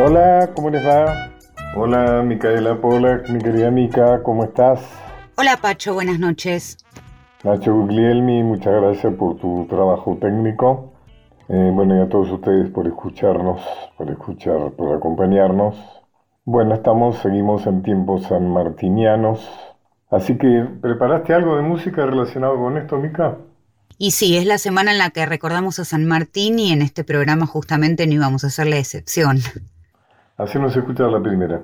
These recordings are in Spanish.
Hola, ¿cómo les va? Hola, Micaela Pola, mi querida Mica, ¿cómo estás? Hola, Pacho, buenas noches. Nacho Guglielmi, muchas gracias por tu trabajo técnico. Eh, bueno, y a todos ustedes por escucharnos, por escuchar, por acompañarnos. Bueno, estamos, seguimos en tiempos sanmartinianos. Así que, ¿preparaste algo de música relacionado con esto, Mica? Y sí, es la semana en la que recordamos a San Martín y en este programa justamente no íbamos a hacer la excepción. Así nos escucha la primera.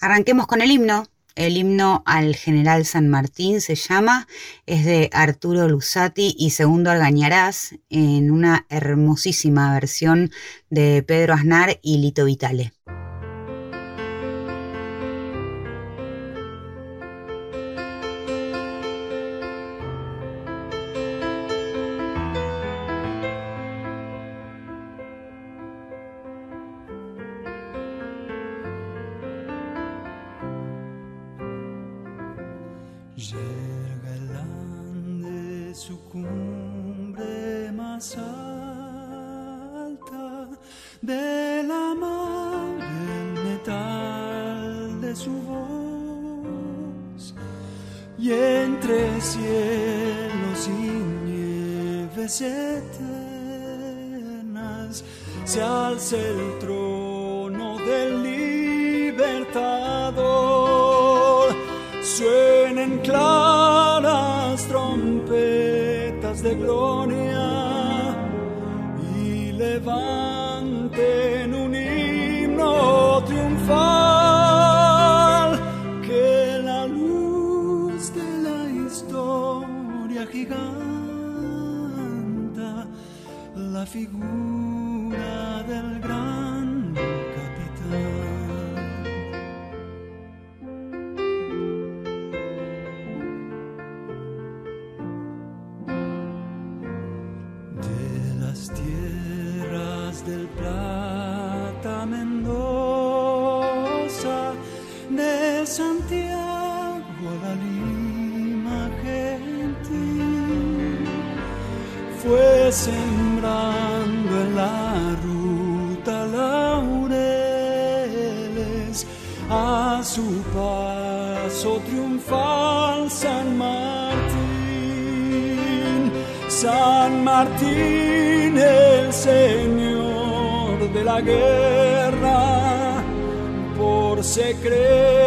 Arranquemos con el himno. El himno al general San Martín se llama, es de Arturo Lusati y Segundo Algañarás, en una hermosísima versión de Pedro Aznar y Lito Vitale. se alce el trono del libertador. Suenen claras trompetas de gloria. Martín, el señor de la guerra, por secreto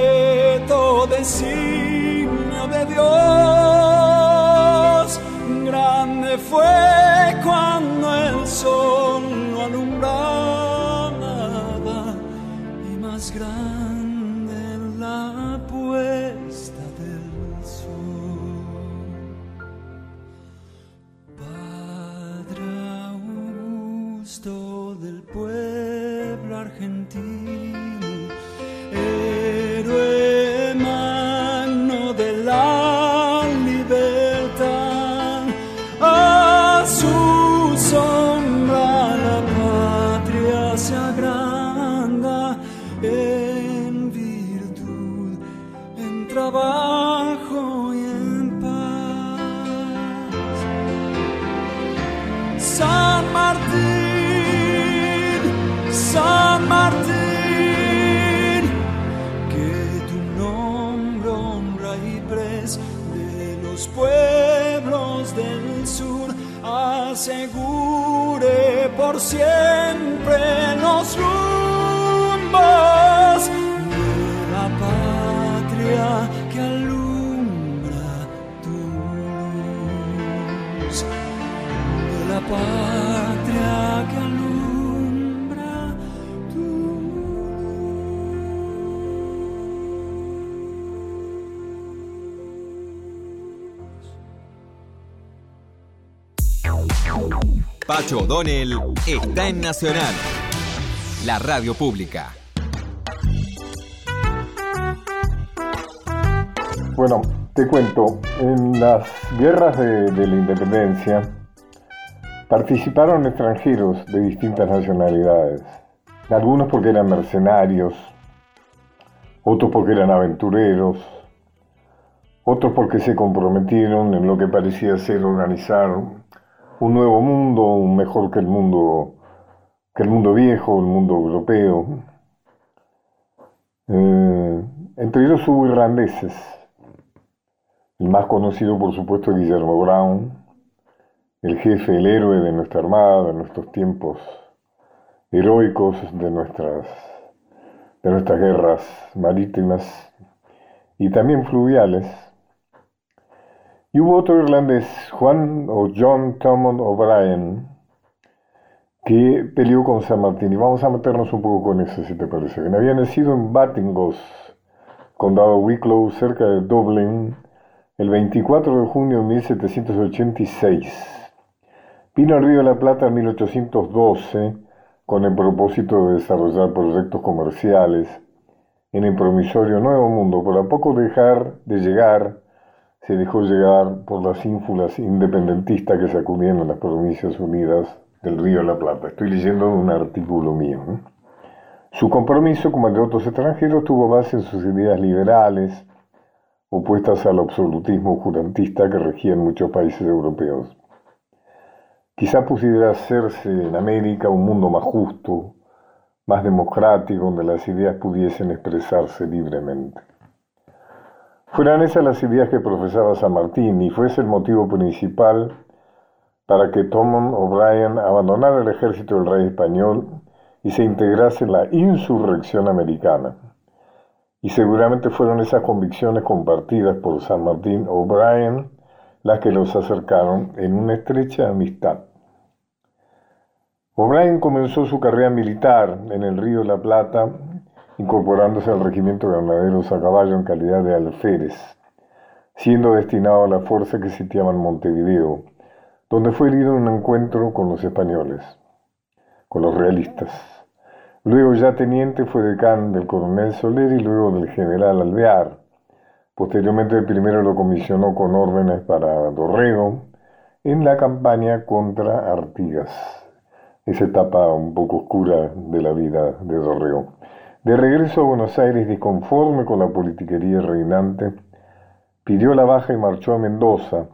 El pueblo argentino. Pacho O'Donnell está en Nacional, la radio pública. Bueno, te cuento, en las guerras de, la independencia participaron extranjeros de distintas nacionalidades, algunos porque eran mercenarios, otros porque eran aventureros, otros porque se comprometieron en lo que parecía ser organizar un nuevo mundo, un mejor que el mundo que el mundo viejo, el mundo europeo. Eh, entre ellos hubo irlandeses, el más conocido por supuesto Guillermo Brown, el jefe, el héroe de nuestra armada, de nuestros tiempos heroicos, de nuestras, de nuestras guerras marítimas y también fluviales. Y hubo otro irlandés, Juan o John Thomond O'Brien, que peleó con San Martín. Y vamos a meternos un poco con eso, si te parece bien. Había nacido en Batingos, condado Wicklow, cerca de Dublín, el 24 de junio de 1786. Vino al Río de la Plata en 1812 con el propósito de desarrollar proyectos comerciales en el promisorio Nuevo Mundo, pero a poco dejar de llegar, se dejó llegar por las ínfulas independentistas que sacudían en las Provincias Unidas del Río de la Plata. Estoy leyendo un artículo mío. Su compromiso, como el de otros extranjeros, tuvo base en sus ideas liberales, opuestas al absolutismo jurantista que regía en muchos países europeos. Quizá pudiera hacerse en América un mundo más justo, más democrático, donde las ideas pudiesen expresarse libremente. Fueran esas las ideas que profesaba San Martín y fuese el motivo principal para que Thomson O'Brien abandonara el ejército del rey español y se integrase en la insurrección americana. Y seguramente fueron esas convicciones compartidas por San Martín O'Brien las que los acercaron en una estrecha amistad. O'Brien comenzó su carrera militar en el Río de la Plata, incorporándose al regimiento de granaderos a caballo en calidad de alférez, siendo destinado a la fuerza que sitiaba en Montevideo, donde fue herido en un encuentro con los españoles, con los realistas. Luego ya teniente fue decán del coronel Soler y luego del general Alvear. Posteriormente el primero lo comisionó con órdenes para Dorrego en la campaña contra Artigas, esa etapa un poco oscura de la vida de Dorrego. De regreso a Buenos Aires, disconforme con la politiquería reinante, pidió la baja y marchó a Mendoza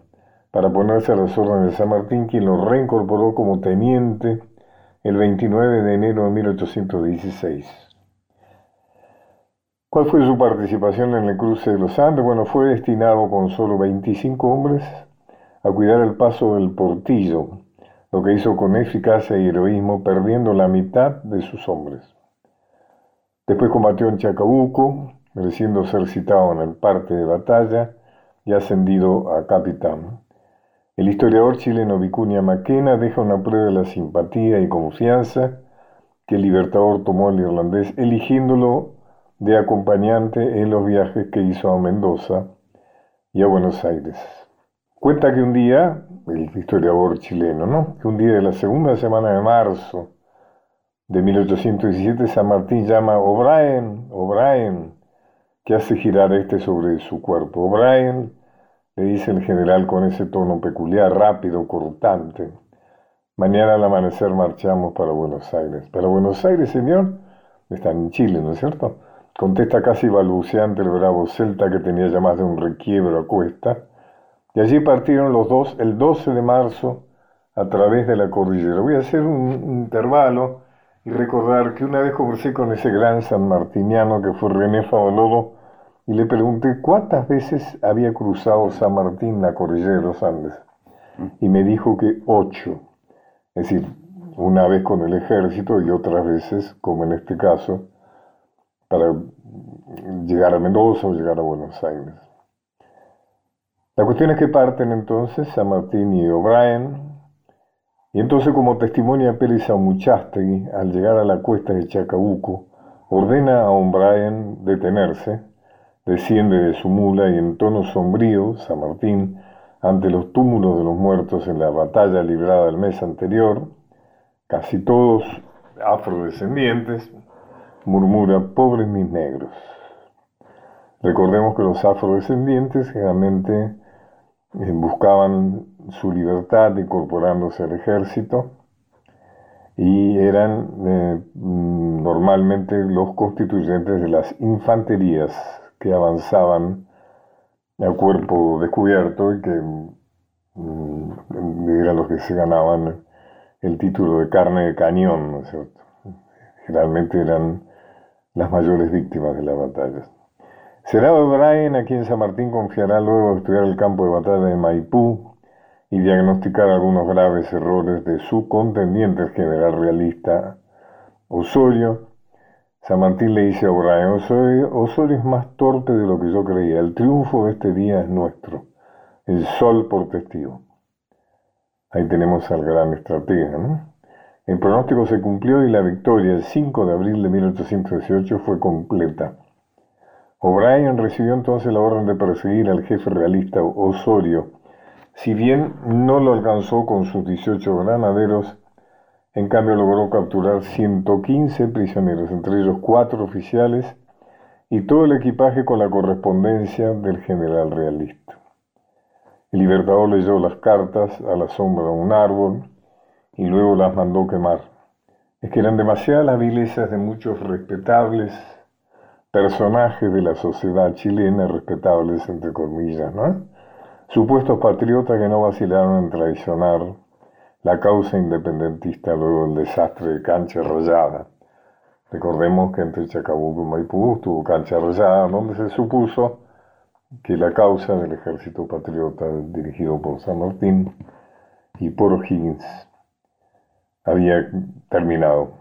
para ponerse a las órdenes de San Martín, quien lo reincorporó como teniente el 29 de enero de 1816. ¿Cuál fue su participación en el cruce de los Andes? Bueno, fue destinado con solo 25 hombres a cuidar el paso del Portillo, lo que hizo con eficacia y heroísmo, perdiendo la mitad de sus hombres. Después combatió en Chacabuco, mereciendo ser citado en el parte de batalla y ascendido a capitán. El historiador chileno Vicuña Maquena deja una prueba de la simpatía y confianza que el libertador tomó al irlandés, eligiéndolo de acompañante en los viajes que hizo a Mendoza y a Buenos Aires. Cuenta que un día, el historiador chileno, ¿no? Que un día de la segunda semana de marzo de 1817, San Martín llama O'Brien, O'Brien, que hace girar este sobre su cuerpo. O'Brien le dice el general con ese tono peculiar, rápido, cortante. Mañana al amanecer marchamos para Buenos Aires. ¿Para Buenos Aires, señor? Están en Chile, ¿no es cierto? Contesta casi balbuceante el bravo celta que tenía ya más de un requiebro a cuesta. Y allí partieron los dos el 12 de marzo a través de la cordillera. Voy a hacer un intervalo y recordar que una vez conversé con ese gran sanmartiniano que fue René Favolodo, y le pregunté cuántas veces había cruzado San Martín la cordillera de los Andes. Y me dijo que ocho. Es decir, una vez con el ejército y otras veces, como en este caso, para llegar a Mendoza o llegar a Buenos Aires. La cuestión es que parten entonces San Martín y O'Brien, y entonces como testimonia Pérez Muchastegui, al llegar a la cuesta de Chacabuco, ordena a O'Brien detenerse, desciende de su mula y en tono sombrío, San Martín, ante los túmulos de los muertos en la batalla librada el mes anterior, casi todos afrodescendientes, murmura, pobres mis negros. Recordemos que los afrodescendientes generalmente eh, buscaban su libertad incorporándose al ejército y eran eh, normalmente los constituyentes de las infanterías que avanzaban a cuerpo descubierto y que mm, eran los que se ganaban el título de carne de cañón, ¿no es cierto? Generalmente eran las mayores víctimas de las batallas. Será O'Brien a quien San Martín confiará luego de estudiar el campo de batalla de Maipú y diagnosticar algunos graves errores de su contendiente, general realista Osorio. San Martín le dice a O'Brien, Osorio, Osorio es más torpe de lo que yo creía, el triunfo de este día es nuestro, el sol por testigo. Ahí tenemos al gran estratega. El pronóstico se cumplió y la victoria el 5 de abril de 1818 fue completa. O'Brien recibió entonces la orden de perseguir al jefe realista Osorio. Si bien no lo alcanzó con sus 18 granaderos, en cambio logró capturar 115 prisioneros, entre ellos cuatro oficiales y todo el equipaje con la correspondencia del general realista. El libertador leyó las cartas a la sombra de un árbol y luego las mandó quemar. Es que eran demasiadas las vilezas de muchos respetables personajes de la sociedad chilena, respetables entre comillas, ¿no? Supuestos patriotas que no vacilaron en traicionar la causa independentista luego del desastre de Cancha Rayada. Recordemos que entre Chacabuco y Maipú tuvo Cancha Rayada, donde se supuso que la causa del ejército patriota dirigido por San Martín y por O'Higgins había terminado.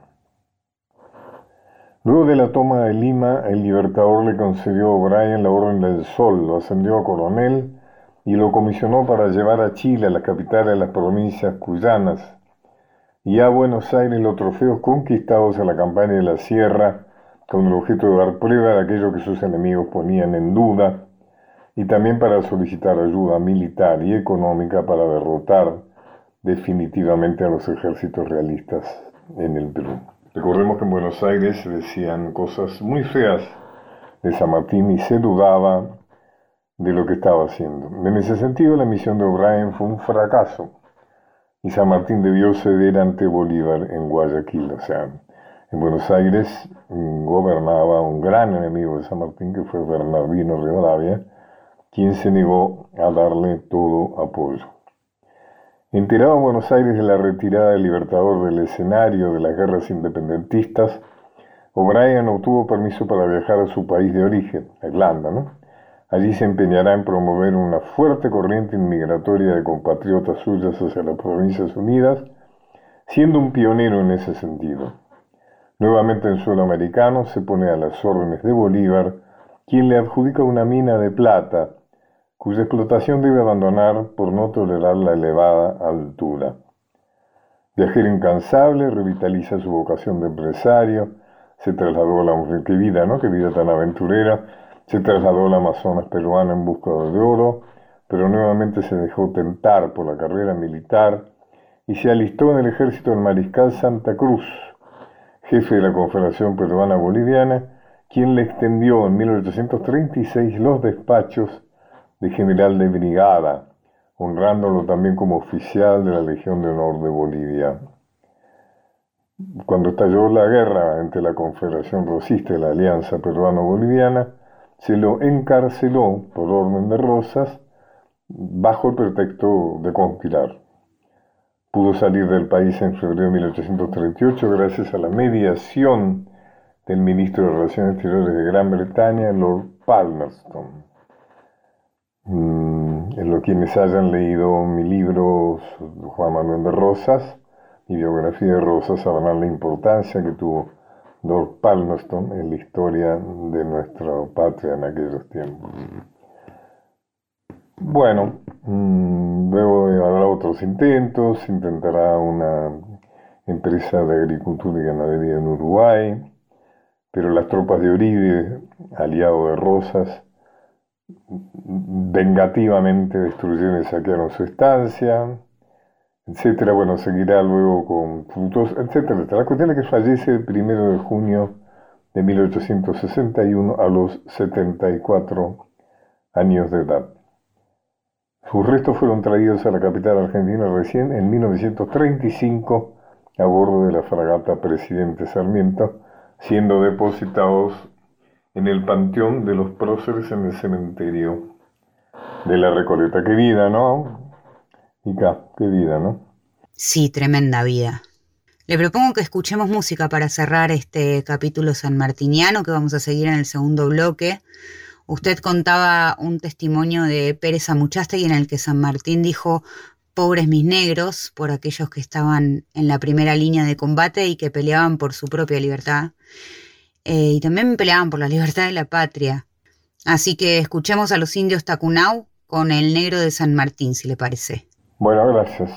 Luego de la toma de Lima, el libertador le concedió a O'Brien la Orden del Sol, lo ascendió a coronel y lo comisionó para llevar a Chile, a la capital de las provincias cuyanas, y a Buenos Aires los trofeos conquistados en la campaña de la Sierra, con el objeto de dar prueba de aquello que sus enemigos ponían en duda, y también para solicitar ayuda militar y económica para derrotar definitivamente a los ejércitos realistas en el Perú. Recordemos que en Buenos Aires se decían cosas muy feas de San Martín y se dudaba de lo que estaba haciendo. En ese sentido, la misión de O'Brien fue un fracaso y San Martín debió ceder ante Bolívar en Guayaquil. O sea, en Buenos Aires mm, gobernaba un gran enemigo de San Martín que fue Bernardino Rivadavia, quien se negó a darle todo apoyo. Enterado en Buenos Aires de la retirada del Libertador del escenario de las guerras independentistas, O'Brien obtuvo permiso para viajar a su país de origen, Irlanda. ¿no? Allí se empeñará en promover una fuerte corriente inmigratoria de compatriotas suyas hacia las Provincias Unidas, siendo un pionero en ese sentido. Nuevamente en suelo americano se pone a las órdenes de Bolívar, quien le adjudica una mina de plata cuya explotación debe abandonar por no tolerar la elevada altura. Viajero incansable, revitaliza su vocación de empresario, se trasladó a la qué vida, ¿no? Qué vida tan aventurera, se trasladó al Amazonas peruano en busca de oro, pero nuevamente se dejó tentar por la carrera militar y se alistó en el ejército del mariscal Santa Cruz, jefe de la Confederación Peruana Boliviana, quien le extendió en 1836 los despachos de general de brigada, honrándolo también como oficial de la Legión de Honor de Bolivia. Cuando estalló la guerra entre la Confederación Rosista y la Alianza Peruano-Boliviana, se lo encarceló por orden de Rosas bajo el pretexto de conspirar. Pudo salir del país en febrero de 1838 gracias a la mediación del ministro de Relaciones Exteriores de Gran Bretaña, Lord Palmerston. Mm, en lo quienes hayan leído mi libro Juan Manuel de Rosas, mi biografía de Rosas, sabrán la importancia que tuvo Lord Palmerston en la historia de nuestra patria en aquellos tiempos. Bueno, mm, luego habrá otros intentos, intentará una empresa de agricultura y ganadería en Uruguay, pero las tropas de Uribe, aliado de Rosas, vengativamente destruyeron y saquearon su estancia, etcétera. Bueno, seguirá luego con frutos, etcétera, La cuestión es que fallece el primero de junio de 1861 a los 74 años de edad. Sus restos fueron traídos a la capital argentina recién en 1935 a bordo de la fragata Presidente Sarmiento, siendo depositados en el panteón de los próceres en el cementerio de la Recoleta. Qué vida, ¿no? Ica, qué vida, ¿no? Sí, tremenda vida. Le propongo que escuchemos música para cerrar este capítulo sanmartiniano que vamos a seguir en el segundo bloque. Usted contaba un testimonio de Pérez Amuchaste en el que San Martín dijo pobres mis negros por aquellos que estaban en la primera línea de combate y que peleaban por su propia libertad. Eh, y también peleaban por la libertad de la patria. Así que escuchemos a los indios Tacunau con el negro de San Martín, si le parece. Bueno, gracias.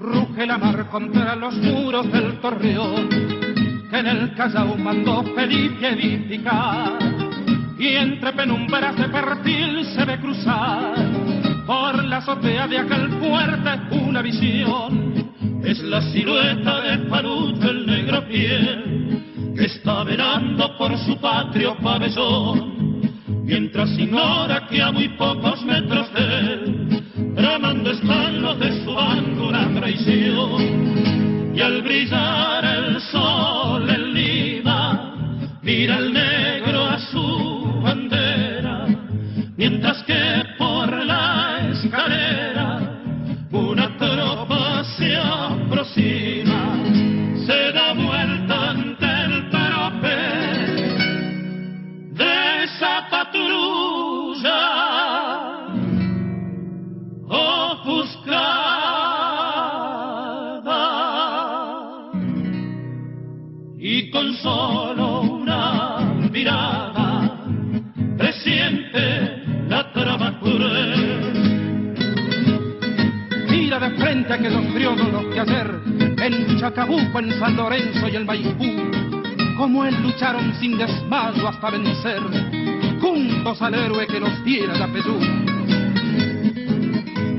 Ruge la mar contra los muros del torreón, que en el Callao mandó Felipe edificar y entre penumbras de perfil se ve cruzar por la azotea de aquel fuerte una visión. Es la silueta de Paruto el negro piel que está velando por su patrio pabellón, mientras ignora que a muy pocos metros de él, tramando están de su bando traición. Y al brillar el sol que los criollos los que ayer en Chacabuco, en San Lorenzo y el Maipú, como él lucharon sin desmayo hasta vencer, juntos al héroe que nos diera la Perú.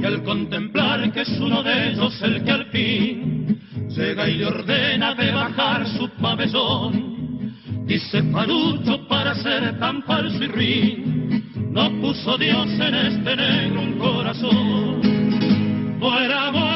Y al contemplar que es uno de ellos el que al fin llega y le ordena de bajar su pabellón, dice Parucho para ser tan falso y ruin, no puso Dios en este negro un corazón. Muera, muera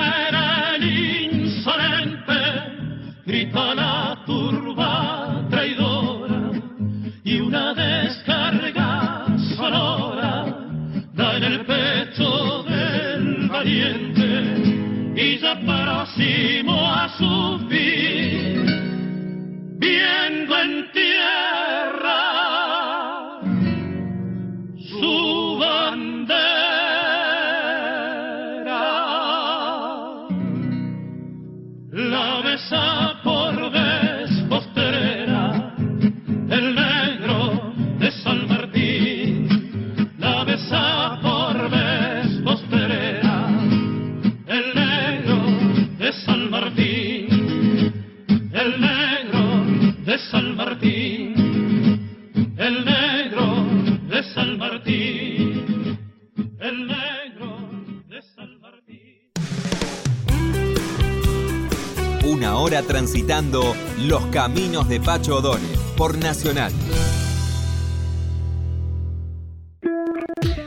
caminos de Pacho O'Donnell por Nacional.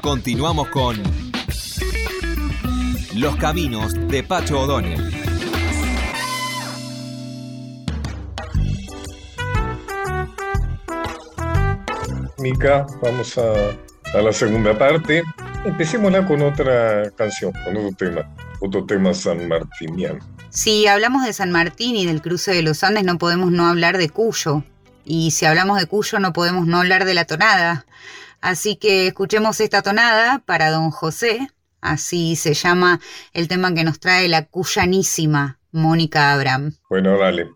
Continuamos con Los caminos de Pacho O'Donnell. Mica, vamos a, a la segunda parte. Empecémosla con otra canción, con otro tema, otro tema sanmartiniano. Si hablamos de San Martín y del cruce de los Andes, no podemos no hablar de Cuyo. Y si hablamos de Cuyo, no podemos no hablar de la tonada. Así que escuchemos esta tonada para don José. Así se llama el tema que nos trae la cuyanísima Mónica Abraham. Bueno, dale.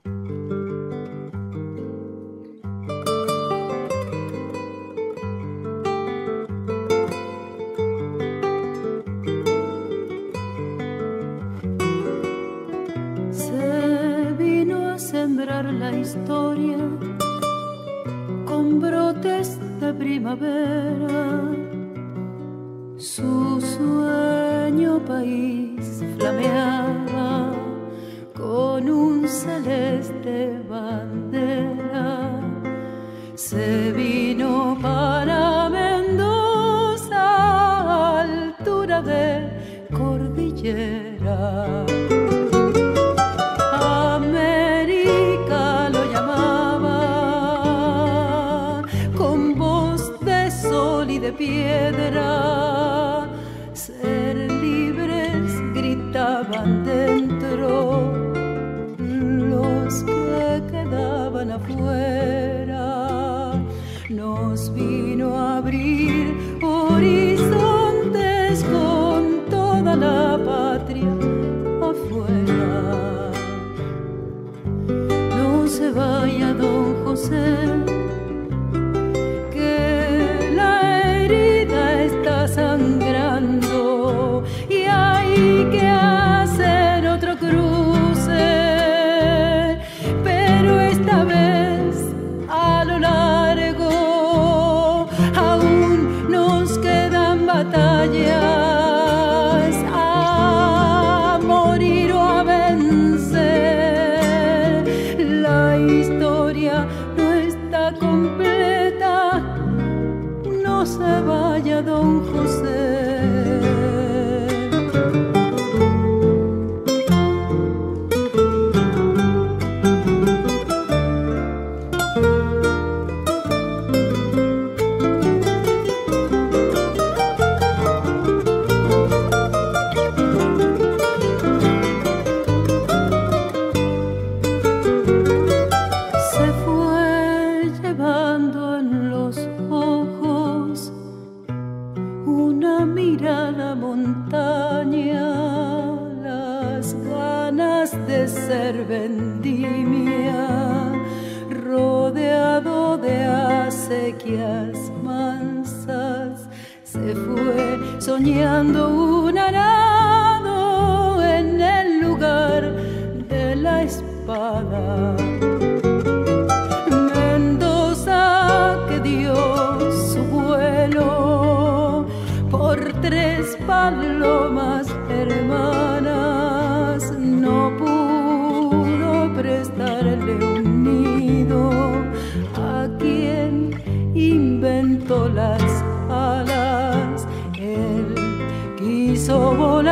soul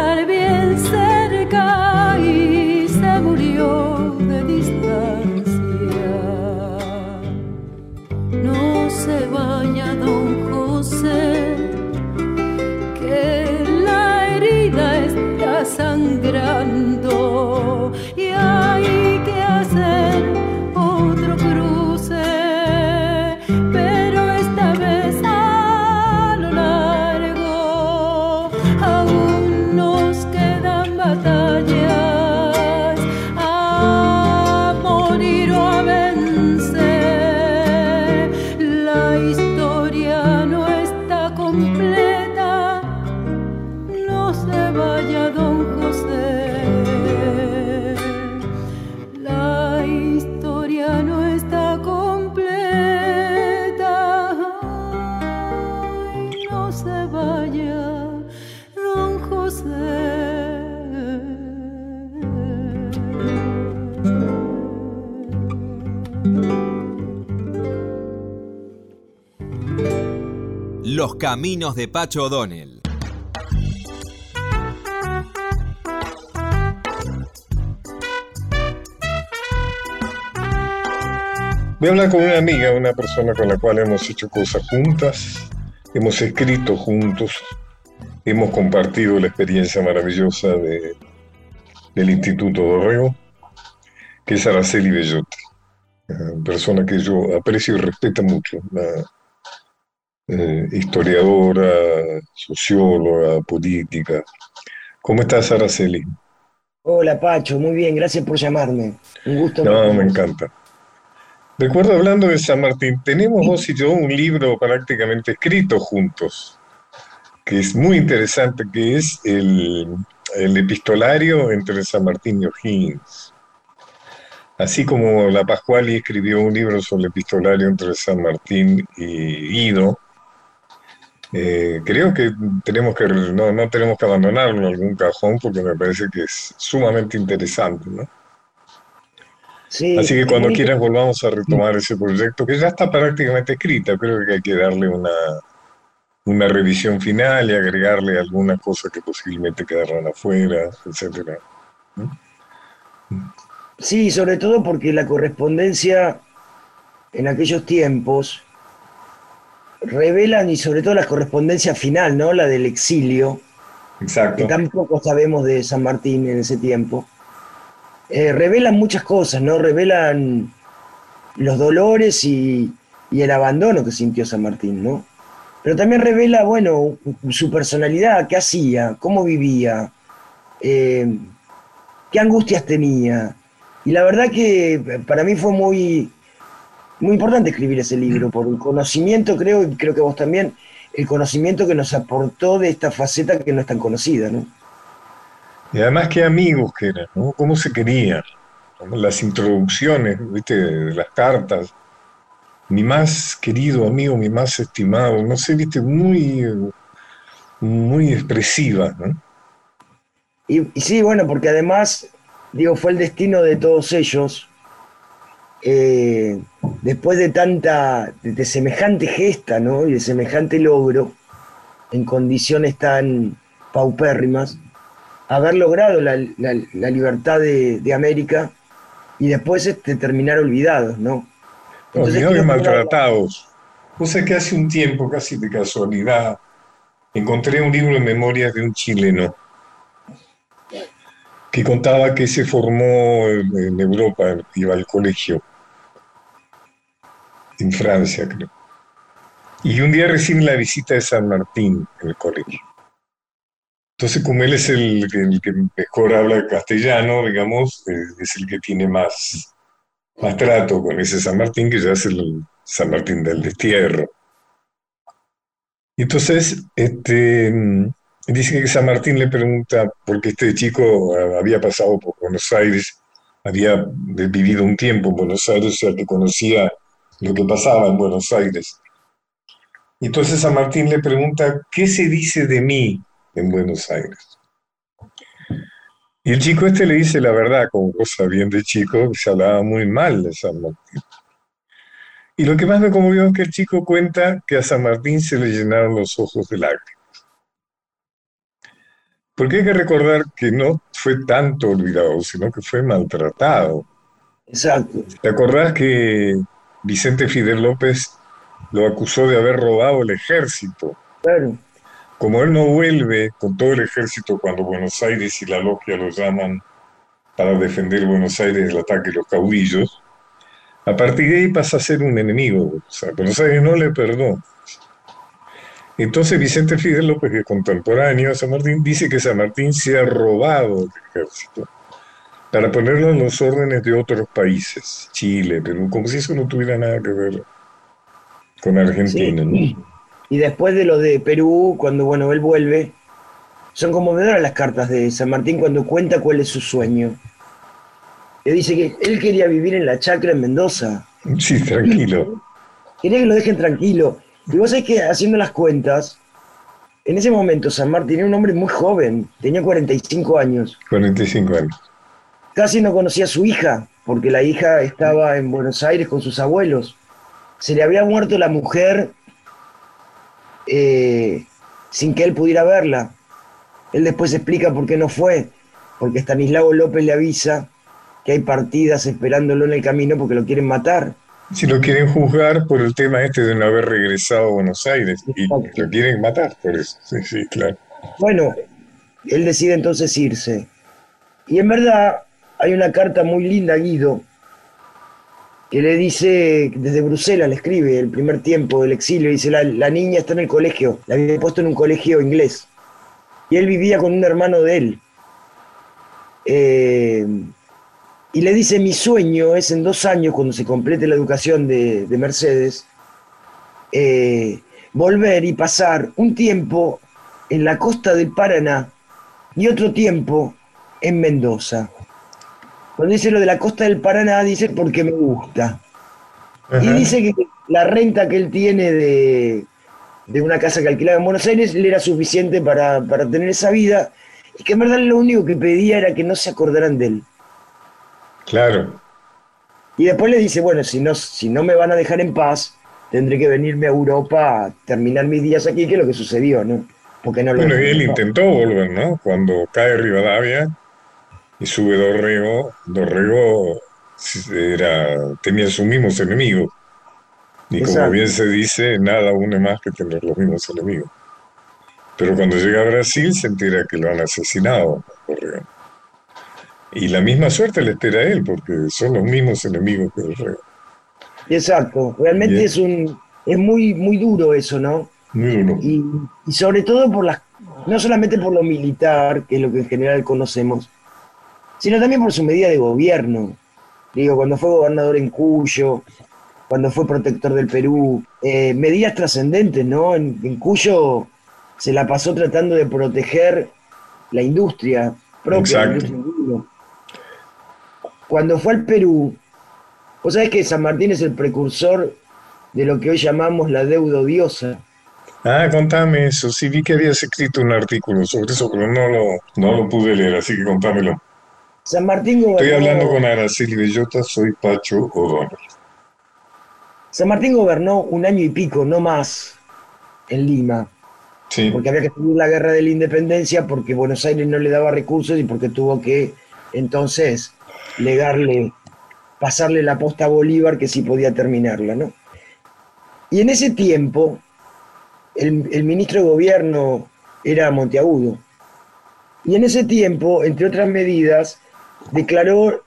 Caminos de Pacho O'Donnell. Voy a hablar con una amiga, una persona con la cual hemos hecho cosas juntas, hemos escrito juntos, hemos compartido la experiencia maravillosa de, del Instituto Dorrego, que es Araceli Bellotti, persona que yo aprecio y respeto mucho. Eh, historiadora, socióloga, política. ¿Cómo estás, Araceli? Hola, Pacho, muy bien, gracias por llamarme. Un gusto. No, me encanta. Recuerdo hablando de San Martín, tenemos vos y yo un libro prácticamente escrito juntos, que es muy interesante, que es el, el epistolario entre San Martín y O'Higgins. Así como la Pascuali escribió un libro sobre el epistolario entre San Martín y Guido, eh, creo que tenemos que no, no, tenemos que abandonarlo en algún cajón porque me parece que es sumamente interesante, ¿no? Así que cuando quieras volvamos a retomar ese proyecto que ya está prácticamente escrita, creo que hay que darle una, una revisión final y agregarle algunas cosas que posiblemente quedaron afuera, etcétera. Sí, sobre todo porque la correspondencia en aquellos tiempos revelan y sobre todo la correspondencia final, ¿no? La del exilio, Exacto. que tampoco sabemos de San Martín en ese tiempo, eh, revelan muchas cosas, ¿no? Revelan los dolores y, y el abandono que sintió San Martín, ¿no? Pero también revela, bueno, su personalidad, qué hacía, cómo vivía, eh, qué angustias tenía. Y la verdad que para mí fue muy, muy importante escribir ese libro, por el conocimiento, creo, y creo que vos también, el conocimiento que nos aportó de esta faceta que no es tan conocida, ¿no? Y además qué amigos que eran, ¿no? Cómo se querían. Las introducciones, ¿viste? de las cartas. Mi más querido amigo, mi más estimado, no sé, viste, muy, muy expresiva, ¿no? Y, y sí, bueno, porque además, digo, fue el destino de todos ellos, eh, después de tanta, de, de semejante gesta, ¿no? Y de semejante logro, en condiciones tan paupérrimas, haber logrado la, la- la libertad de, de América y después este, terminar olvidados, ¿no? Entonces, Olvidados y maltratados. O sea que hace un tiempo, casi de casualidad, encontré un libro de memorias de un chileno que contaba que se formó en, en Europa, iba al colegio, en Francia, creo. Y un día recibe la visita de San Martín en el colegio. Entonces, como él es el, que- mejor habla castellano, digamos, eh, es el que tiene más, más trato con ese San Martín, que ya es el San Martín del Destierro. Entonces, este, mm, dice que San Martín le pregunta, porque este chico ah, había pasado por Buenos Aires, había de- vivido un tiempo en Buenos Aires, o sea que conocía lo que pasaba en Buenos Aires. Entonces San Martín le pregunta, ¿qué se dice de mí en Buenos Aires? Y el chico este le dice la verdad, como cosa bien de chico, que se hablaba muy mal de San Martín. Y lo que más me conmovió es que el chico cuenta que a San Martín se le llenaron los ojos de lágrimas. Porque hay que recordar que no fue tanto olvidado, sino que fue maltratado. Exacto. ¿Te acordás que Vicente Fidel López lo acusó de haber robado el ejército? Claro. Como él no vuelve con todo el ejército cuando Buenos Aires y la logia lo llaman para defender Buenos Aires del ataque de los caudillos, a partir de ahí pasa a ser un enemigo. O sea, Buenos Aires no le perdona. Entonces Vicente Fidel López, que es contemporáneo a San Martín, dice que San Martín se ha robado el ejército para ponerlo en los órdenes de otros países, Chile, Perú, como si eso no tuviera nada que ver con Argentina. Sí. ¿no? Y después de lo de Perú, cuando bueno, él vuelve, son conmovedoras las cartas de San Martín cuando cuenta cuál es su sueño. Le dice que él quería vivir en la chacra en Mendoza, Sí, tranquilo. quería que lo dejen tranquilo. Y vos sabés que haciendo las cuentas, en ese momento San Martín era un hombre muy joven, tenía 45 años. 45 años. Casi no conocía a su hija, porque la hija estaba en Buenos Aires con sus abuelos. Se le había muerto la mujer eh, sin que él pudiera verla. Él después explica por qué no fue, porque Stanislao López le avisa que hay partidas esperándolo en el camino porque lo quieren matar. Si lo quieren juzgar por el tema este de no haber regresado a Buenos Aires y lo quieren matar por eso. Sí, sí, claro. Bueno, él decide entonces irse. Y en verdad hay una carta muy linda Guido que le dice, desde Bruselas le escribe el primer tiempo del exilio, dice, la, la niña está en el colegio, la había puesto en un colegio inglés. Y él vivía con un hermano de él. Eh, y le dice, mi sueño es en dos años, cuando se complete la educación de, de Mercedes, eh, volver y pasar un tiempo en la costa del Paraná y otro tiempo en Mendoza. Cuando dice lo de la costa del Paraná, dice porque me gusta. Y dice que la renta que él tiene de, de una casa que alquilaba en Buenos Aires le era suficiente para, para tener esa vida y que en verdad lo único que pedía era que no se acordaran de él. Claro. Y después le dice, bueno, si no, si no me van a dejar en paz, tendré que venirme a Europa a terminar mis días aquí, que es lo que sucedió, ¿no? Porque no lo Bueno, y él intentó volver, ¿no? Cuando cae Rivadavia y sube Dorrego, Dorrego era, tenía sus mismos enemigos. Y como bien se dice, nada une más que tener los mismos enemigos. Pero cuando llega a Brasil se entera que lo han asesinado. Y la misma suerte le espera a él, porque son los mismos enemigos que rey. Exacto, realmente es un es muy muy duro eso, ¿no? Muy duro. Y, y, sobre todo por las no solamente por lo militar, que es lo que en general conocemos, sino también por su medida de gobierno. Digo, cuando fue gobernador en Cuyo, cuando fue protector del Perú, eh, medidas trascendentes, ¿no? En, en, Cuyo se la pasó tratando de proteger la industria propia. La industria cuando fue al Perú, vos sabés que San Martín es el precursor de lo que hoy llamamos la deuda odiosa. Ah, contame eso. Sí vi que habías escrito un artículo sobre eso, pero no lo, no lo pude leer, así que contámelo. San Martín gobernó... Estoy hablando con Araceli Bellota, soy Pacho O'Donnell. San Martín gobernó un año y pico, no más, en Lima. Sí. Porque había que seguir la guerra de la independencia, porque Buenos Aires no le daba recursos y porque tuvo que entonces legarle, pasarle la posta a Bolívar que sí podía terminarla, ¿no? Y en ese tiempo, el, el ministro de gobierno era Monteagudo. Y en ese tiempo, entre otras medidas, declaró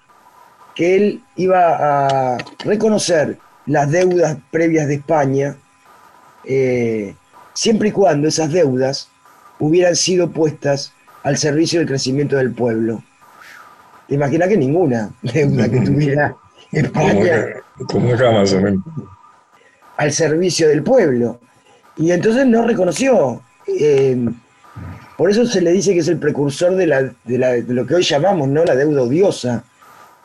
que él iba a reconocer las deudas previas de España, eh, siempre y cuando esas deudas hubieran sido puestas al servicio del crecimiento del pueblo. ¿Te imaginas que ninguna deuda que tuviera España ¿Cómo acá más o menos? al servicio del pueblo? Y entonces no reconoció. eh, por eso se le dice que es el precursor de, la, lo que hoy llamamos ¿no? la deuda odiosa.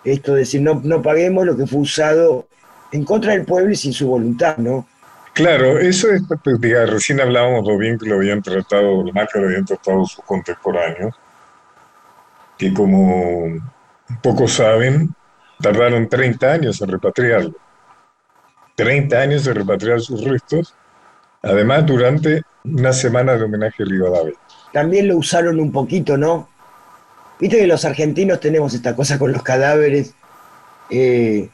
Esto de decir, no, paguemos lo que fue usado en contra del pueblo y sin su voluntad, ¿no? Claro, eso es, pues, diga, recién hablábamos lo bien que lo habían tratado, lo mal que lo habían tratado sus contemporáneos, que como pocos saben, tardaron 30 años en repatriarlo. 30 años en repatriar sus restos, además durante una semana de homenaje a Rivadavia. También lo usaron un poquito, ¿no? Viste que los argentinos tenemos esta cosa con los cadáveres. eh,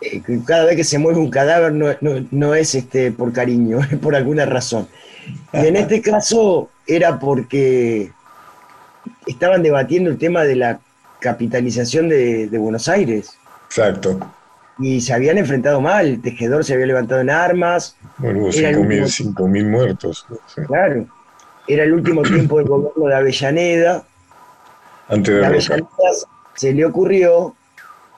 eh, cada vez que se mueve un cadáver no, no- no es este, por cariño, es por alguna razón. Y en este caso era porque estaban debatiendo el tema de la capitalización de, de Buenos Aires Exacto. y se habían enfrentado mal. El tejedor se había levantado en armas, Bueno, hubo Era el 5.000 último- 5.000 muertos sí, claro. Era el último tiempo del gobierno de Avellaneda. antes de. Avellaneda se le ocurrió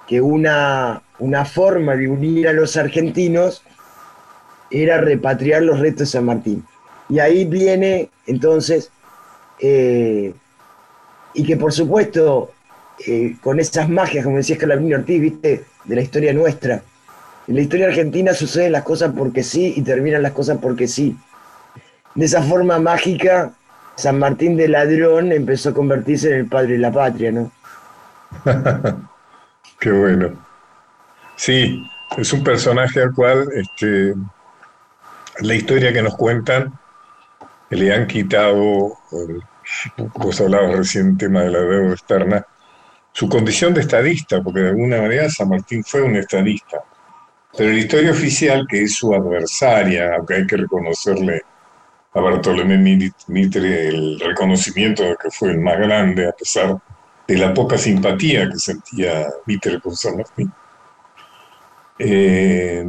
que una, una forma de unir a los argentinos era repatriar los restos de San Martín. Y ahí viene entonces, eh, y que por supuesto, eh, con esas magias, como decía Scalabrini Ortiz, viste, de la historia nuestra. En la historia argentina suceden las cosas porque sí y terminan las cosas porque sí. De esa forma mágica, San Martín de Ladrón empezó a convertirse en el padre de la patria, ¿no? Qué bueno. Sí, es un personaje al cual este, la historia que nos cuentan le han quitado, vos hablabas recién del tema de la deuda externa, su condición de estadista, porque de alguna manera San Martín fue un estadista. Pero la historia oficial, que es su adversaria, aunque hay que reconocerle a Bartolomé Mitre el reconocimiento de que fue el más grande, a pesar de la poca simpatía que sentía Mitre con San Martín. Eh,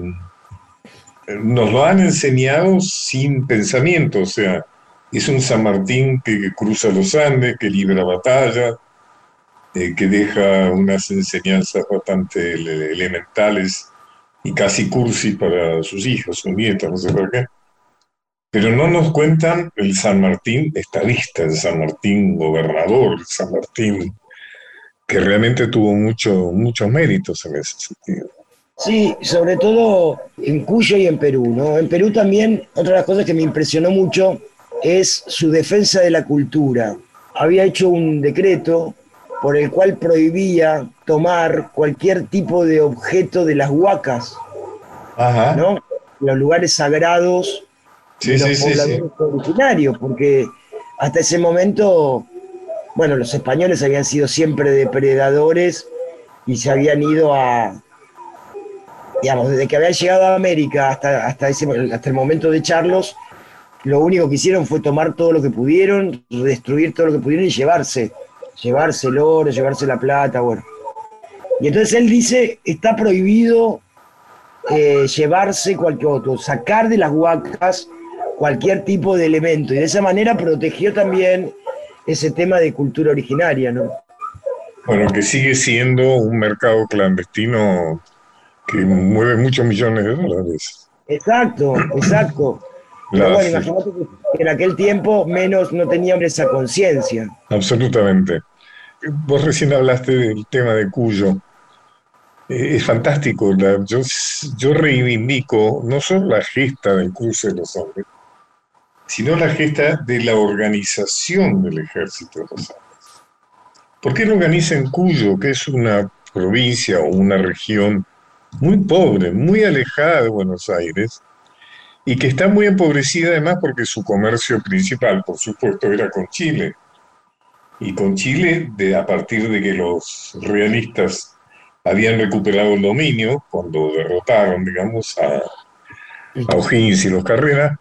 nos lo han enseñado sin pensamiento, o sea, es un San Martín que cruza los Andes, que libra batallas, eh, que deja unas enseñanzas bastante ele- elementales y casi cursi para sus hijos, sus nietos, no sé por qué. Pero no nos cuentan el San Martín estadista, el San Martín gobernador, el San Martín que realmente tuvo mucho, muchos méritos en ese sentido. Sí, sobre todo en Cuyo y en Perú, ¿no? En Perú también, otra de las cosas que me impresionó mucho es su defensa de la cultura. Había hecho un decreto por el cual prohibía tomar cualquier tipo de objeto de las huacas, Ajá. ¿no? Los lugares sagrados Sí, de los sí. pobladores originarios, porque hasta ese momento, bueno, los españoles habían sido siempre depredadores y se habían ido a, digamos, desde que habían llegado a América hasta, hasta, ese, hasta el momento de Charlos, lo único que hicieron fue tomar todo lo que pudieron, destruir todo lo que pudieron y llevarse, llevarse el oro, llevarse la plata, bueno. Y entonces él dice, está prohibido eh, llevarse cualquier otro, sacar de las huacas cualquier tipo de elemento. Y de esa manera protegió también ese tema de cultura originaria, ¿no? Bueno, que sigue siendo un mercado clandestino que mueve muchos millones de dólares. Exacto, exacto. Pero bueno, imagínate que en aquel tiempo menos no teníamos esa conciencia. Absolutamente. Vos recién hablaste del tema de Cuyo. Eh, es fantástico. yo, yo reivindico no solo la gesta del curso de los hombres, sino la gesta de la organización del ejército de los hombres. ¿Por qué no organiza en Cuyo, que es una provincia o una región muy pobre, muy alejada de Buenos Aires, y que está muy empobrecida además porque su comercio principal, por supuesto, era con Chile. Y con Chile, de, a partir de que los realistas habían recuperado el dominio, cuando derrotaron, digamos, a, a O'Higgins y los Carreras,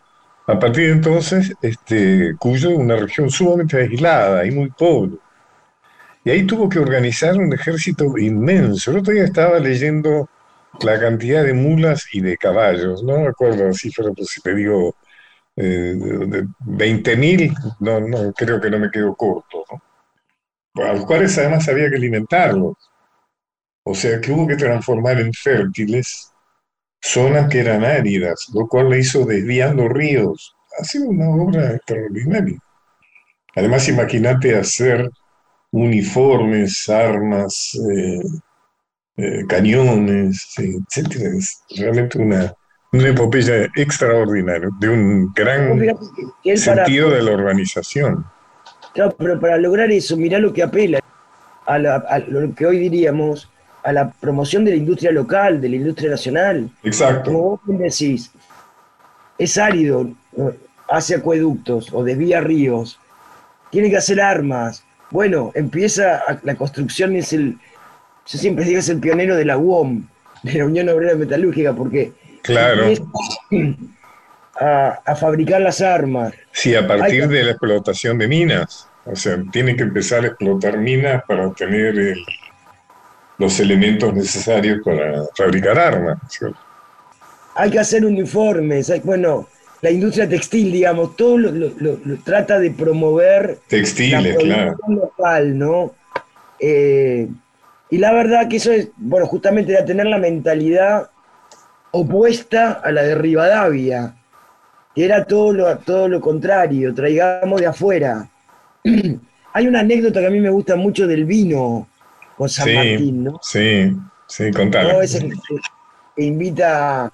a partir de entonces, este, Cuyo una región sumamente aislada y muy pobre. Y ahí tuvo que organizar un ejército inmenso. El otro día estaba leyendo la cantidad de mulas y de caballos, no me acuerdo la cifra, pero si te digo eh, 20.000, no, no, creo que no me quedo corto, ¿no? A los cuales además había que alimentarlos. O sea que hubo que transformar en fértiles zonas que eran áridas, lo cual le hizo desviando ríos. Ha sido una obra extraordinaria. Además, imagínate hacer uniformes, armas, eh, eh, cañones, etcétera. Es realmente una, una epopeya extraordinaria, de un gran sentido de la organización. Claro, pero para lograr eso, mirá lo que apela a, a, lo que hoy diríamos a la promoción de la industria local, de la industria nacional. Exacto. Como vos decís, es árido, hace acueductos o desvía ríos, tiene que hacer armas. Bueno, empieza la construcción, es el, yo siempre digo es el pionero de la UOM, de la Unión Obrera Metalúrgica, porque claro. a, a, fabricar las armas. Sí, a partir de la explotación de minas. O sea, tiene que empezar a explotar minas para obtener el, los elementos necesarios para fabricar armas. Hay que hacer uniformes, hay, bueno, la industria textil, digamos, todo lo, lo, lo, trata de promover textiles, la claro. local, ¿no? Eh, y la verdad que eso es, bueno, justamente era tener la mentalidad opuesta a la de Rivadavia, que era todo lo, todo lo contrario, traigamos de afuera. Hay una anécdota que a mí me gusta mucho del vino con San sí, Martín, ¿no? Sí, sí, que invita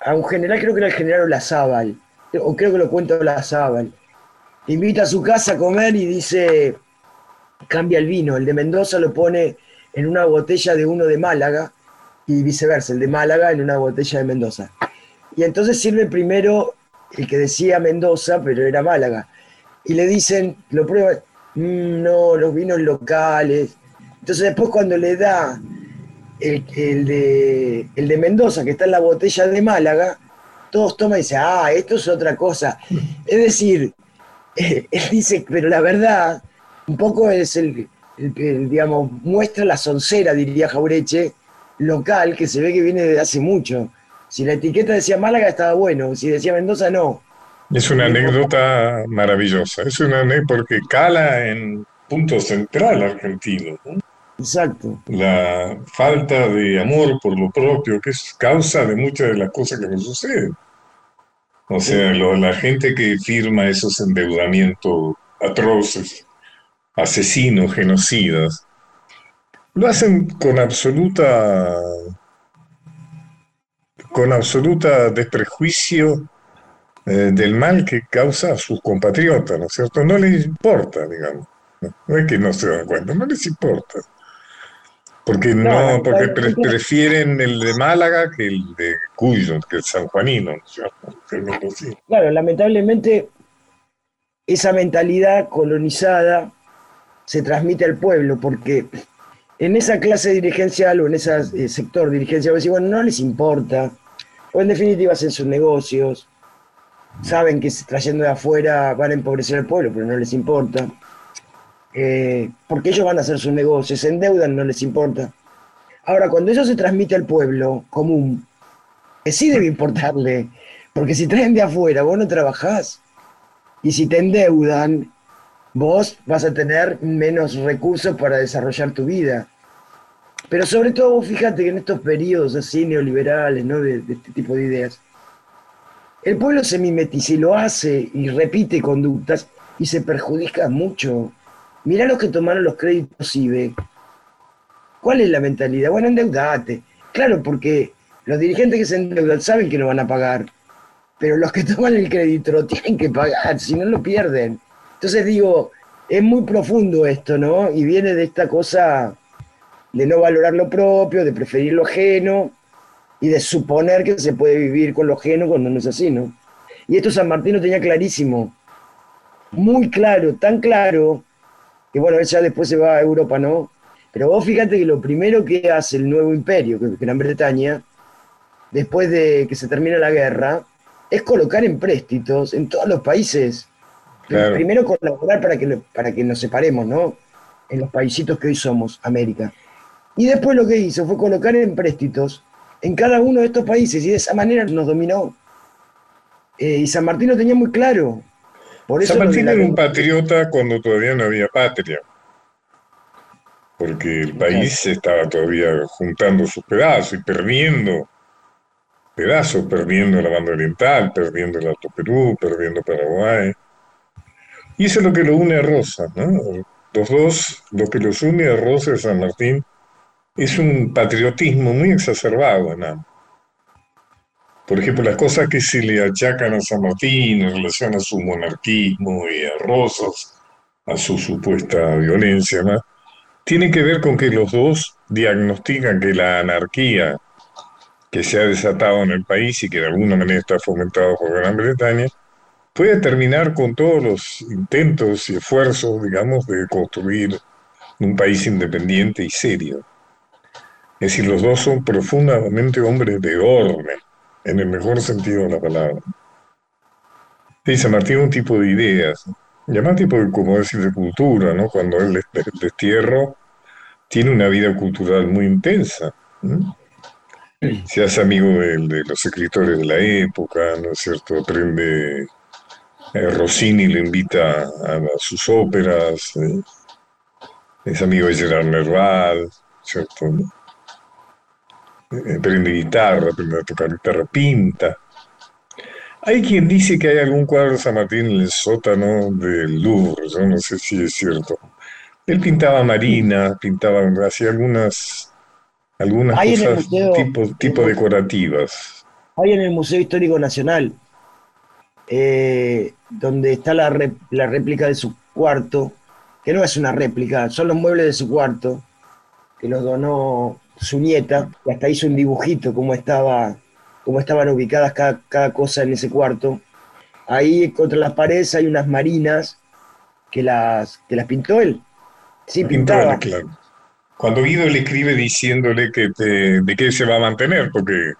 a un general, creo que era el general Olazábal, o creo que lo cuenta Olazábal. Invita a su casa a comer y dice, cambia el vino, el de Mendoza lo pone en una botella de uno de Málaga y viceversa, el de Málaga en una botella de Mendoza. Y entonces sirve primero el que decía Mendoza, pero era Málaga. Y le dicen, lo prueba, mmm, no, los vinos locales. Entonces después cuando le da el, de, Mendoza, que está en la botella de Málaga, todos toman y dicen, ah, esto es otra cosa. Es decir, él dice, pero la verdad, un poco es el, el, digamos, muestra la soncera, diría Jaureche, local, que se ve que viene desde hace mucho. Si la etiqueta decía Málaga estaba bueno, si decía Mendoza no. Es una anécdota maravillosa, es una anécdota porque cala en punto central argentino. ¿no? Exacto. La falta de amor por lo propio, que es causa de muchas de las cosas que nos suceden. O sea, lo, la gente que firma esos endeudamientos atroces, asesinos, genocidas, lo hacen con absoluta con absoluta desprejuicio eh, del mal que causa a sus compatriotas, ¿no es cierto? No les importa, digamos. No, no es que no se dan cuenta, no les importa. Porque no, no porque pre prefieren el de Málaga que el de Cuyo, que el sanjuanino. Sí. Claro, lamentablemente esa mentalidad colonizada se transmite al pueblo, porque en esa clase dirigencial o en ese eh, sector dirigencial, bueno, no les importa, o en definitiva hacen sus negocios. saben que trayendo de afuera van a empobrecer al pueblo, pero no les importa. Eh, porque ellos van a hacer sus negocios, se endeudan, no les importa. Ahora, cuando eso se transmite al pueblo común, que sí debe importarle, porque si traen de afuera, vos no trabajás, y si te endeudan, vos vas a tener menos recursos para desarrollar tu vida. Pero sobre todo, fíjate que en estos periodos así neoliberales, ¿no? de, de este tipo de ideas, el pueblo se mimetiza y lo hace y repite conductas y se perjudica mucho. Mirá los que tomaron los créditos IBE. ¿Cuál es la mentalidad? Bueno, endeudate. Claro, porque los dirigentes que se endeudan saben que no van a pagar, pero los que toman el crédito lo tienen que pagar, si no lo pierden. Entonces digo, es muy profundo esto, ¿no? Y viene de esta cosa de no valorar lo propio, de preferir lo ajeno, y de suponer que se puede vivir con lo ajeno cuando no es así, ¿no? Y esto San Martín lo tenía clarísimo, muy claro, tan claro, que bueno, él ya después se va a Europa, ¿no? Pero vos fíjate que lo primero que hace el nuevo imperio, que es Gran Bretaña, después de que se termina la guerra, es colocar empréstitos en todos los países. Primero colaborar para que, para que nos separemos, ¿no? En los paisitos que hoy somos, América. Y después lo que hizo fue colocar empréstitos en cada uno de estos países y de esa manera nos dominó. Eh, y San Martín lo tenía muy claro. Por eso San Martín era un patriota cuando todavía no había patria, porque el país estaba todavía juntando sus pedazos y perdiendo pedazos, perdiendo la banda oriental, perdiendo el Alto Perú, perdiendo Paraguay. Y eso es lo que lo une a Rosa, ¿no? Los dos, lo que los une a Rosa y San Martín es un patriotismo muy exacerbado en Por ejemplo, las cosas que se le achacan a San Martín en relación a su monarquismo y a Rosas, a su supuesta violencia, ¿no? tienen que ver con que los dos diagnostican que la anarquía que se ha desatado en el país y que de alguna manera está fomentado por Gran Bretaña, puede terminar con todos los intentos y esfuerzos, digamos, de construir un país independiente y serio. Es decir, los dos son profundamente hombres de orden, en el mejor sentido de la palabra. Dice Martín un tipo de ideas, llama tipo de, como decir, de cultura, ¿no? Cuando es destierro, tiene una vida cultural muy intensa. Se hace amigo de, los escritores de la época, ¿no es cierto? Aprende, eh, Rossini le invita a, sus óperas, ¿eh? es amigo de Gerard Nerval, ¿cierto? Aprende guitarra, aprende a tocar guitarra, pinta. Hay quien dice que hay algún cuadro de San Martín en el sótano del Louvre, yo no sé si es cierto. Él pintaba marina, pintaba, hacía algunas, algunas cosas tipo, tipo decorativas. Hay en el Museo Histórico Nacional, eh, donde está la, la réplica de su cuarto, que no es una réplica, son los muebles de su cuarto, que los donó su nieta, y hasta hizo un dibujito cómo, estaba, cómo estaban ubicadas cada, cosa en ese cuarto. Ahí contra las paredes hay unas marinas que las, que las pintó él. Sí, pintaba. claro. Cuando Guido le escribe diciéndole que de qué se va a mantener, porque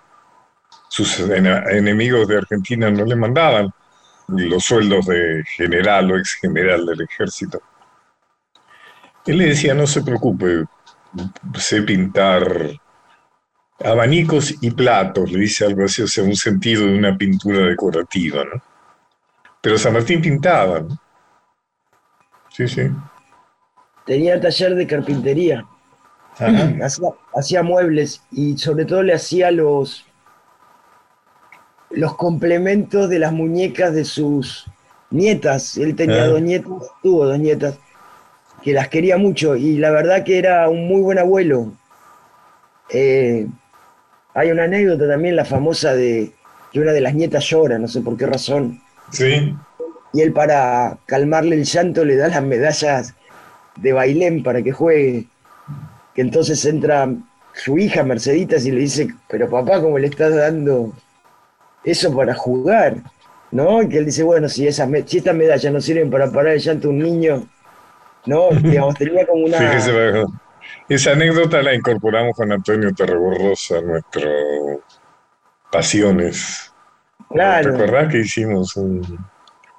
sus enemigos de Argentina no le mandaban los sueldos de general o ex general del ejército. Él le decía, no se preocupe, sé pintar abanicos y platos, le dice algo así, o sea, un sentido de una pintura decorativa, ¿no? Pero San Martín pintaba, ¿no? Sí, sí. Tenía taller de carpintería. Hacía, muebles y sobre todo le hacía los, los complementos de las muñecas de sus nietas. Él tenía ah. dos nietas, tuvo dos nietas que las quería mucho y la verdad que era un muy buen abuelo. Eh, hay una anécdota también, la famosa de que una de las nietas llora, no sé por qué razón. Sí. Y él para calmarle el llanto le da las medallas de Bailén para que juegue. Que entonces entra su hija Merceditas y le dice, pero papá, ¿cómo le estás dando eso para jugar? ¿No? Y que él dice, bueno, si, esas, si estas medallas no sirven para parar el llanto de un niño, ¿no? Digamos, tenía como una... esa anécdota la incorporamos con Antonio Terreborrosa, nuestro Pasiones, Claro. ¿Te acordás que hicimos un...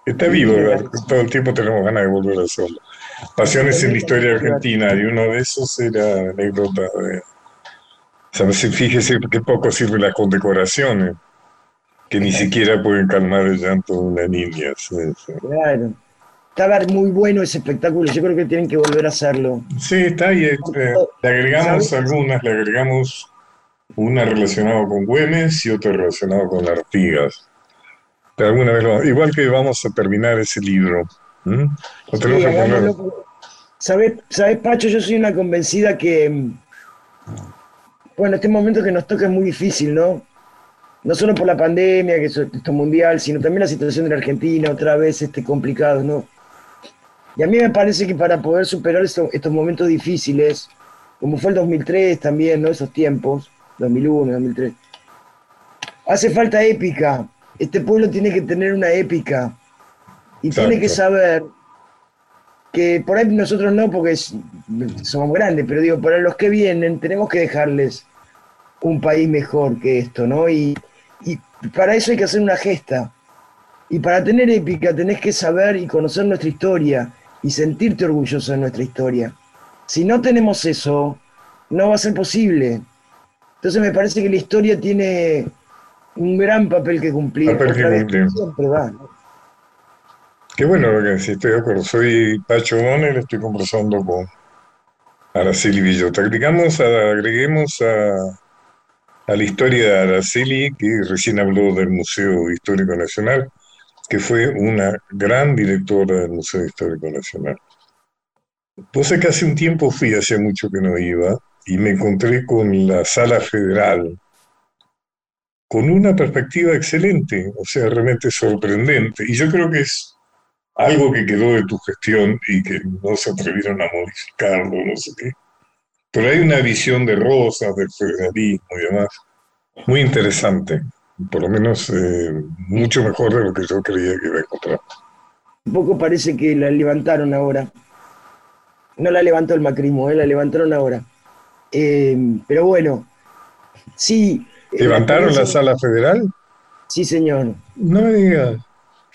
Está vivo, ¿verdad? todo el tiempo tenemos ganas de volver a hacerlo. Pasiones en la historia argentina, y uno de esos era anécdota de... ¿Sabes? Fíjese que poco sirven las condecoraciones, que ni siquiera pueden calmar el llanto de una niña. sí. Claro. Estaba muy bueno ese espectáculo, yo creo que tienen que volver a hacerlo. Sí, está ahí. eh, le agregamos ¿Sabes? algunas, le agregamos una relacionada con Güemes y otra relacionada con Artigas. Pero alguna vez lo- igual que vamos a terminar ese libro. ¿m? Lo tenemos Sí, poner- ¿Sabes, ¿Sabes, Pacho? Yo soy una convencida que, mm, bueno, este momento que nos toca es muy difícil, ¿no? No solo por la pandemia, que eso- esto es mundial, sino también la situación de la Argentina, otra vez este, complicado, ¿no? Y a mí me parece que para poder superar esto- estos momentos difíciles, como fue el 2003 también, ¿no? Esos tiempos, 2001, 2003, hace falta épica. Este pueblo tiene que tener una épica y tiene que saber que por ahí nosotros no, porque somos grandes, pero digo, para los que vienen tenemos que dejarles un país mejor que esto, ¿no? Y, y para eso hay que hacer una gesta. Y para tener épica tenés que saber y conocer nuestra historia y sentirte orgulloso de nuestra historia. Si no tenemos eso, no va a ser posible. Entonces me parece que la historia tiene un gran papel que cumplir. Papel que Otra vez, cumplir. siempre va, ¿no? Qué bueno, que sí, estoy de acuerdo. Soy Pacho Donner, estoy conversando con Araceli Villota. Agregamos a, agreguemos a, a la historia de Araceli, que recién habló del Museo Histórico Nacional, que fue una gran directora del Museo Histórico Nacional. Pues que hace un tiempo fui, hace mucho que no iba, y me encontré con la Sala Federal, con una perspectiva excelente, o sea, realmente sorprendente. Y yo creo que es algo que quedó de tu gestión y que no se atrevieron a modificarlo, no sé qué. Pero hay una visión de Rosas, del federalismo y demás, muy interesante, por lo menos eh, mucho mejor de lo que yo creía que iba a encontrar. Un poco parece que la levantaron ahora. No la levantó el macrismo, ¿eh? la levantaron ahora. Eh, pero bueno, sí. eh, ¿Levantaron la sala federal? Sí, señor. No me digas.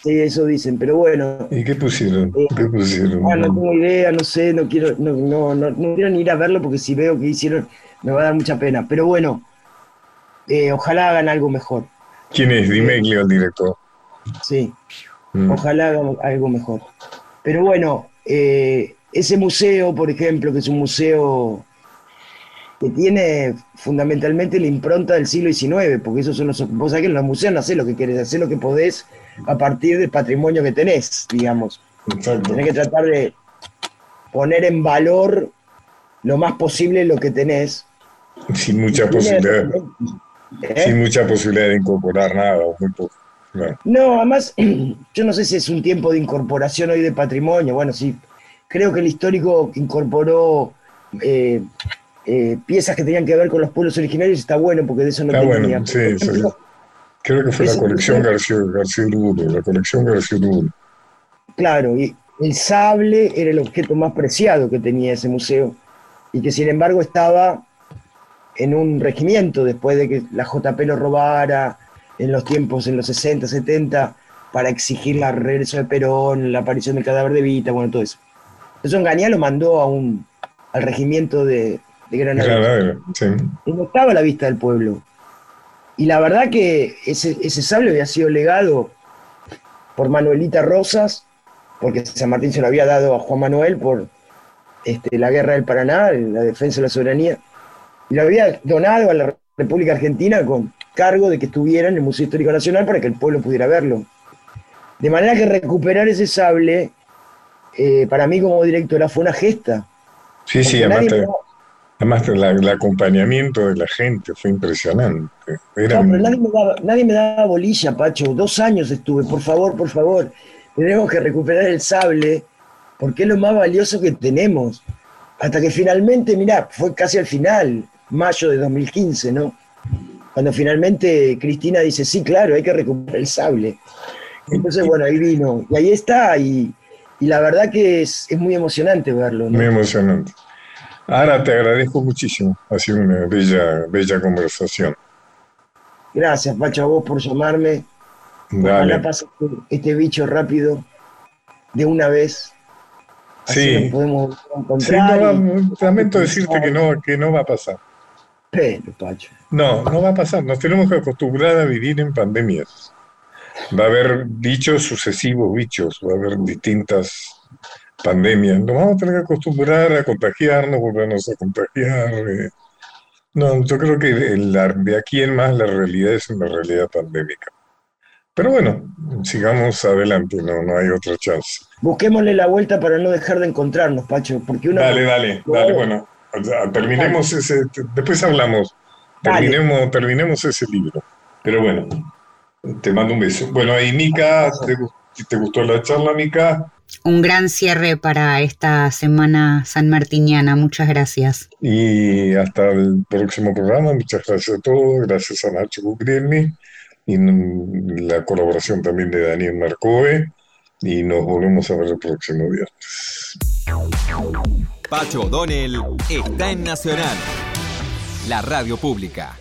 Sí, eso dicen. Pero bueno, ¿Y qué pusieron? ¿Qué pusieron? ah, no tengo idea, no sé, no quiero, no, no, no, no quiero ni ir a verlo porque si veo que hicieron me va a dar mucha pena. Pero bueno, eh, ojalá hagan algo mejor. ¿Quién es Dimeglio, el director? Sí. Mm. Ojalá hagan algo mejor. Pero bueno, eh, ese museo, por ejemplo, que es un museo que tiene fundamentalmente la impronta del siglo XIX, porque esos son los... Vos sabés que en los museos no hacés lo que querés, hacés lo que podés a partir del patrimonio que tenés, digamos. Exacto. Tenés que tratar de poner en valor lo más posible lo que tenés. Sin mucha Tiene- posibilidad, ¿Eh? sin mucha posibilidad de incorporar nada, muy poco. No, además, yo no sé si es un tiempo de incorporación hoy de patrimonio. Bueno, sí, creo que el histórico incorporó eh, eh, piezas que tenían que ver con los pueblos originarios está bueno porque de eso no Está tenía. bueno, sí, sí. Creo que fue la colección García, García la colección García Uruguay. Claro, y el sable era el objeto más preciado que tenía ese museo y que sin embargo estaba en un regimiento después de que la JP lo robara en los tiempos, en los 60, 70, para exigir la regreso de Perón, la aparición del cadáver de Vita, bueno, todo eso. Eso Engañá lo mandó a un, al regimiento de, de Granada. Sí. Y no estaba a la vista del pueblo. Y la verdad que ese, ese sable había sido legado por Manuelita Rosas, porque San Martín se lo había dado a Juan Manuel por este, la guerra del Paraná, la defensa de la soberanía, y lo había donado a la República Argentina con cargo de que estuviera en el Museo Histórico Nacional para que el pueblo pudiera verlo. De manera que recuperar ese sable, eh, para mí como directora, fue una gesta. Sí, sí, además, te- además la- el acompañamiento de la gente fue impresionante. No, pero nadie me, daba, nadie me daba bolilla, Pacho. Dos años estuve, por favor, por favor. Tenemos que recuperar el sable, porque es lo más valioso que tenemos. Hasta que finalmente, mirá, fue casi al final, mayo de 2015, ¿no? Cuando finalmente Cristina dice, sí, claro, hay que recuperar el sable. Entonces, bueno, ahí vino. Y ahí está, y, y la verdad que es, es muy emocionante verlo, ¿no? Muy emocionante. Ahora te agradezco muchísimo. Ha sido una bella, bella conversación. Gracias, Pacho, a vos por llamarme. Ojalá pase este bicho rápido de una vez. Así sí. podemos encontrar. lamento decirte que no, que no va a pasar. Pero, Pacho. No, no va a pasar. Nos tenemos que acostumbrar a vivir en pandemias. Va a haber bichos sucesivos, bichos, va a haber distintas pandemias. Nos vamos a tener que acostumbrar a contagiarnos, volvernos a contagiar. Eh. No, yo creo que de aquí en más la realidad es una realidad pandémica. Pero bueno, sigamos adelante, no, no hay otra chance. Busquémosle la vuelta para no dejar de encontrarnos, Pacho, porque uno... Dale, dale, dale, bueno, terminemos ese, después hablamos, terminemos, terminemos ese libro. Pero bueno, te mando un beso. Bueno, ahí Mica, ¿te, ¿te gustó la charla, Mica? Un gran cierre para esta semana sanmartiniana. Muchas gracias. Y hasta el próximo programa. Muchas gracias a todos. Gracias a Nacho Guglielmi y la colaboración también de Daniel Marcove y nos volvemos a ver el próximo viernes. Pacho O'Donnell está en Nacional, la radio pública.